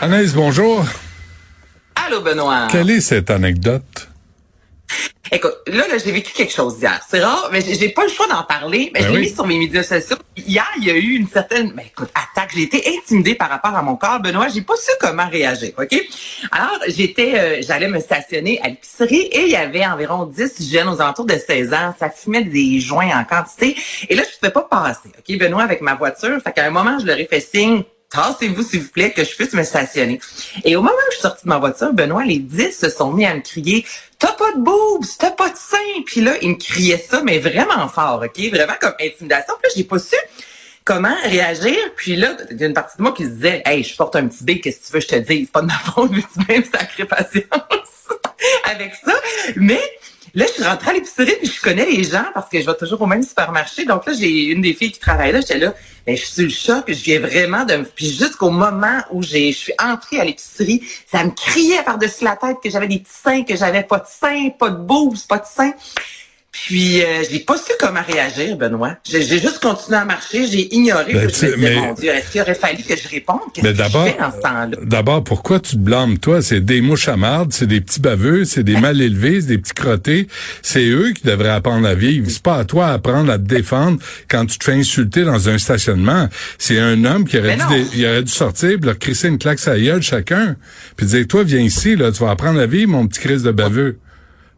Anaïs, bonjour. Allô, Benoît. Quelle est cette anecdote? Écoute, là, là j'ai vécu quelque chose hier. C'est rare, mais j'ai pas le choix d'en parler. Mais Ben je l'ai oui. mis sur mes médias sociaux. Hier, il y a eu une certaine, mais écoute, attaque. J'ai été intimidée par rapport à mon corps, Benoît. J'ai pas su comment réagir, ok? Alors, j'étais, euh, j'allais me stationner à l'épicerie et il y avait environ 10 jeunes aux alentours de 16 ans. Ça fumait des joints en quantité. Et là, je pouvais pas passer, ok, Benoît, avec ma voiture. Fait qu'à un moment, je leur ai fait signe. Tassez-vous, s'il vous plaît, que je puisse me stationner. Et au moment où je suis sortie de ma voiture, Benoît, les 10 se sont mis à me crier T'as pas de boobs, t'as pas de seins. Puis là, ils me criaient ça, mais vraiment fort, OK? Vraiment comme intimidation. Puis là, j'ai pas su comment réagir. Puis là, il y a une partie de moi qui se disait Hey, je porte un petit B, qu'est-ce que tu veux que je te dise? C'est pas de ma faute, mais tu même sacré patience avec ça. Mais là, je suis rentrée à l'épicerie puis je connais les gens parce que je vais toujours au même supermarché. Donc là, j'ai une des filles qui travaille là. J'étais là, ben, je suis sur le choc. Je viens vraiment de... Puis jusqu'au moment où j'ai, je suis entrée à l'épicerie, ça me criait par-dessus la tête que j'avais des petits seins, que j'avais pas de seins, pas de boobs, pas de seins. Puis, euh, j'ai pas su comment réagir, Benoît. J'ai j'ai juste continué à marcher, j'ai ignoré. Ben, puis je me disais, mais- mon Dieu, est-ce qu'il aurait fallu que je réponde? Qu'est-ce Mais que d'abord, je fais en ce temps-là? d'abord, pourquoi tu te blâmes, toi? C'est des mouches à marde, c'est des petits baveux, c'est des mal élevés, c'est des petits crottés. C'est eux qui devraient apprendre à vivre. C'est pas à toi d'apprendre à te défendre quand tu te fais insulter dans un stationnement. C'est un homme qui aurait, dû, il aurait dû sortir, leur crisser une claque à gueule chacun. Puis dire, toi, viens ici, là, tu vas apprendre à vivre, mon petit crise de baveux.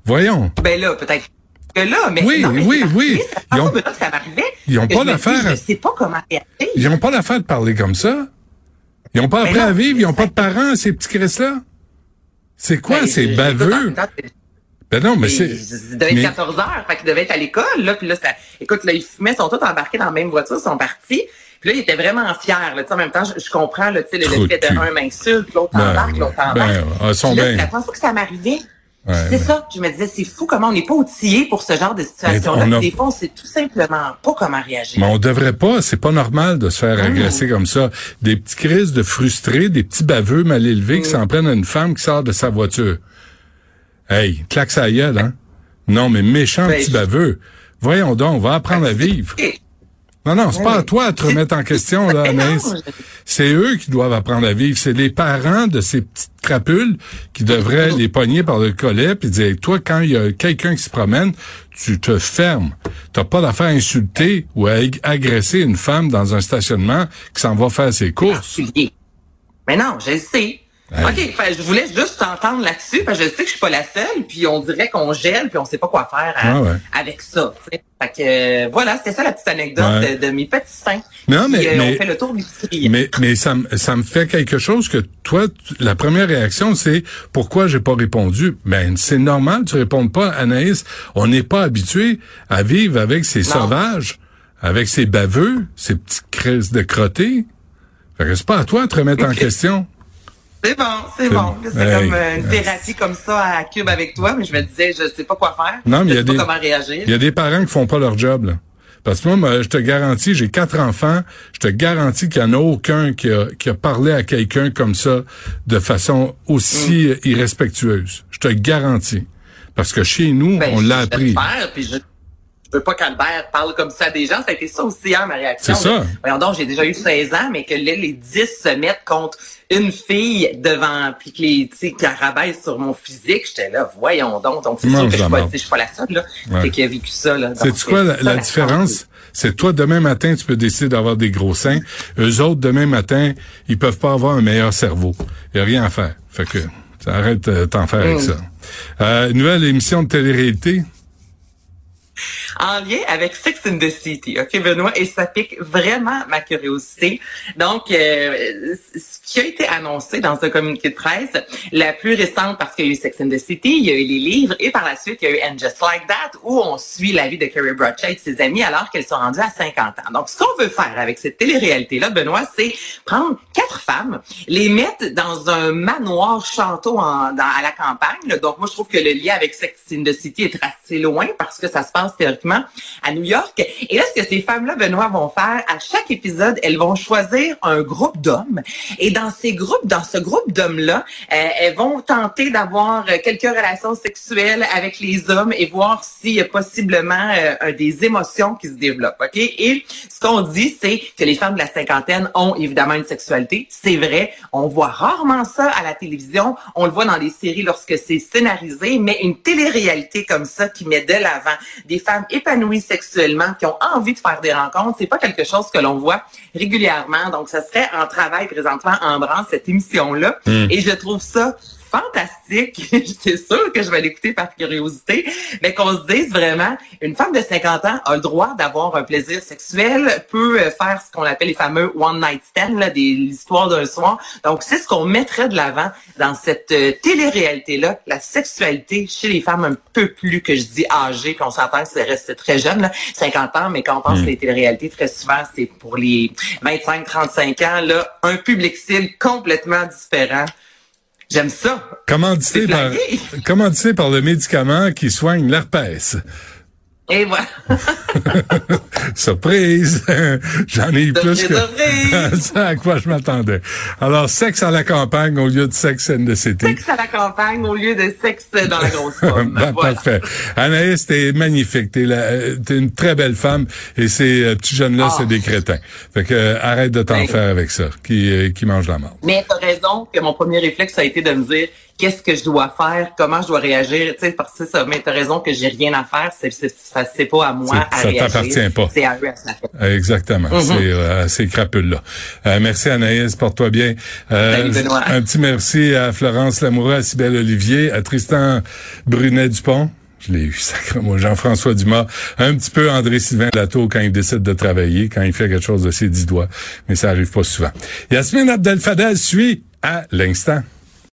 Voyons. Ben là, peut-être que là, mais Oui, non, mais oui, oui. Ils ont- ça ils pas d'affaire Je sais pas comment réagir. Ils ont pas d'affaire de parler comme ça. Ils ont pas appris à vivre, ils ont pas de parents, ces petits Chris-là. C'est quoi, Ben, ces baveux? Ben non, mais c'est... Il devait être mais- 14 heures, fait qu'il devait être à l'école, là, puis là, ça, écoute, là, ils fumaient, ils sont tous embarqués dans la même voiture, ils sont partis. Puis là, ils étaient vraiment fiers, là, tu sais, en même temps, je, je comprends, là, tu sais, le, fait de un m'insulte, l'autre Ben, embarque, l'autre ben, embarque. ah, ils sont là, bien. la première fois que ça m'arrivait. Ouais, c'est ouais. ça, je me disais, c'est fou comment on n'est pas outillé pour ce genre de situation-là. a- Des fois, on sait tout simplement pas comment réagir. Mais on devrait pas, c'est pas normal de se faire Ah. agresser comme ça. Des petits crises de frustrés, des petits baveux mal élevés Mm. qui s'en prennent à une femme qui sort de sa voiture. Hey, claque sa gueule, hein? Non, mais méchant Ben, petit je- baveux. Voyons donc, on va apprendre à vivre. Et- Non, non, c'est pas à toi de te remettre en question, là, Anaïs. C'est eux qui doivent apprendre à vivre. C'est les parents de ces petites crapules qui devraient les pogner par le collet puis dire, toi, quand il y a quelqu'un qui se promène, tu te fermes. T'as pas d'affaire à insulter ou à ag- agresser une femme dans un stationnement qui s'en va faire ses courses. particulier. Mais non, je sais. OK, fait, je voulais juste t'entendre là-dessus, parce que je sais que je suis pas la seule, puis on dirait qu'on gèle, puis on sait pas quoi faire à- Ah ouais. avec ça. Fait que euh, voilà, c'était ça la petite anecdote Ouais. de, de mes petits seins. Non, mais- euh, mais- on fait le tour du. Mais, mais ça, me- ça me fait quelque chose que toi, la première réaction, c'est pourquoi j'ai pas répondu. Ben, c'est normal, tu réponds pas, Anaïs. On n'est pas habitué à vivre avec ces Non. sauvages, avec ces baveux, ces petites crises de crottés. Fait que c'est pas à toi de te remettre en question. C'est bon, c'est bon. C'est Hey. comme euh, une thérapie comme ça à Cube avec toi, mais je me disais, je sais pas quoi faire. Non, mais je sais pas des- comment réagir. Il y a des parents qui font pas leur job, là. Parce que moi, moi, je te garantis, j'ai quatre enfants, je te garantis qu'il y en a aucun qui a, qui a parlé à quelqu'un comme ça de façon aussi Mm. irrespectueuse. Je te garantis. Parce que chez nous, Ben, on l'a appris. puis je veux pas qu'Albert parle comme ça des gens. Ça a été ça aussi, hein, ma réaction. C'est ça. Voyons donc, j'ai déjà eu 16 ans, mais que là, les 10 se mettent contre une fille devant, puis que les, tu sais, sur mon physique, j'étais là, voyons donc. Donc, c'est sûr que je suis pas, je suis pas la seule, là, Ouais. qui a vécu ça, là. C'est quoi la, différence? C'est toi, demain matin, tu peux décider d'avoir des gros seins. Eux autres, demain matin, ils peuvent pas avoir un meilleur cerveau. Il a rien à faire. Fait que, arrête de t'en faire avec Mm. ça. Euh, nouvelle émission de télé-réalité. En lien avec Sex in the City, ok Benoît, et ça pique vraiment ma curiosité. Donc, euh, ce qui a été annoncé dans ce communiqué de presse, la plus récente parce qu'il y a eu Sex in the City, il y a eu les livres, et par la suite, il y a eu And Just Like That, où on suit la vie de Carrie Bradshaw et de ses amis alors qu'elles sont rendues à 50 ans. Donc, ce qu'on veut faire avec cette télé-réalité-là, Benoît, c'est prendre quatre femmes, les mettre dans un manoir château à la campagne. Donc, moi, je trouve que le lien avec Sex in the City est assez loin parce que ça se passe théoriquement à New York. Et là, ce que ces femmes-là, Benoît, vont faire, à chaque épisode, elles vont choisir un groupe d'hommes. Et dans ces groupes, dans ce groupe d'hommes-là, euh, elles vont tenter d'avoir euh, quelques relations sexuelles avec les hommes et voir s'il y a possiblement euh, des émotions qui se développent. OK? Et ce qu'on dit, c'est que les femmes de la cinquantaine ont évidemment une sexualité. C'est vrai. On voit rarement ça à la télévision. On le voit dans les séries lorsque c'est scénarisé, mais une télé-réalité comme ça qui met de l'avant des femmes épanouies sexuellement, qui ont envie de faire des rencontres, c'est pas quelque chose que l'on voit régulièrement. Donc, ça serait en travail présentement en branle cette émission-là. Et je trouve ça fantastique. c'est sûr que je vais l'écouter par curiosité, mais qu'on se dise vraiment, une femme de 50 ans a le droit d'avoir un plaisir sexuel, peut euh, faire ce qu'on appelle les fameux one night stand, là, des histoires d'un soir. Donc, c'est ce qu'on mettrait de l'avant dans cette euh, télé-réalité-là, la sexualité chez les femmes un peu plus que je dis âgées, qu'on s'entend que c'est resté très jeune, là, 50 ans, mais quand on pense que les téléréalités, très souvent, c'est pour les 25-35 ans, là, un public cible complètement différent. J'aime ça. Commandité par, commandité par le médicament qui soigne l'herpès. Et voilà. Surprise! J'en ai eu plus que surprise! ça à quoi je m'attendais. Alors, sexe à la campagne au lieu de sexe in the city. Sexe à la campagne au lieu de sexe dans la grosse pomme. Ben, Voilà. Parfait. Anaïs, t'es magnifique. T'es la- euh, t'es une très belle femme et ces euh, petits jeunes-là, Ah. c'est des crétins. Fait que euh, arrête de t'en Ben. faire avec ça, qui, euh, qui mangent la mort. Mais t'as raison que mon premier réflexe a été de me dire qu'est-ce que je dois faire, comment je dois réagir, tu sais, parce que ça. Mais t'as raison que j'ai rien à faire, c'est, c'est, ça, c'est pas à moi à ça réagir. t'appartient pas. C'est à eux à faire. Exactement. Mhm. C'est euh, ces crapules-là. Euh, merci Anaïs, porte-toi bien. Euh, Salut, Benoît. un petit merci à Florence Lamoureux, à Cybelle Olivier, à Tristan Brunet-Dupont. Je l'ai eu, sacré moi, Jean-François Dumas, un petit peu André-Sylvain Latour quand il décide de travailler, quand il fait quelque chose de ses dix doigts, mais ça arrive pas souvent. Yasmine Abdel-Fadel suit à l'instant.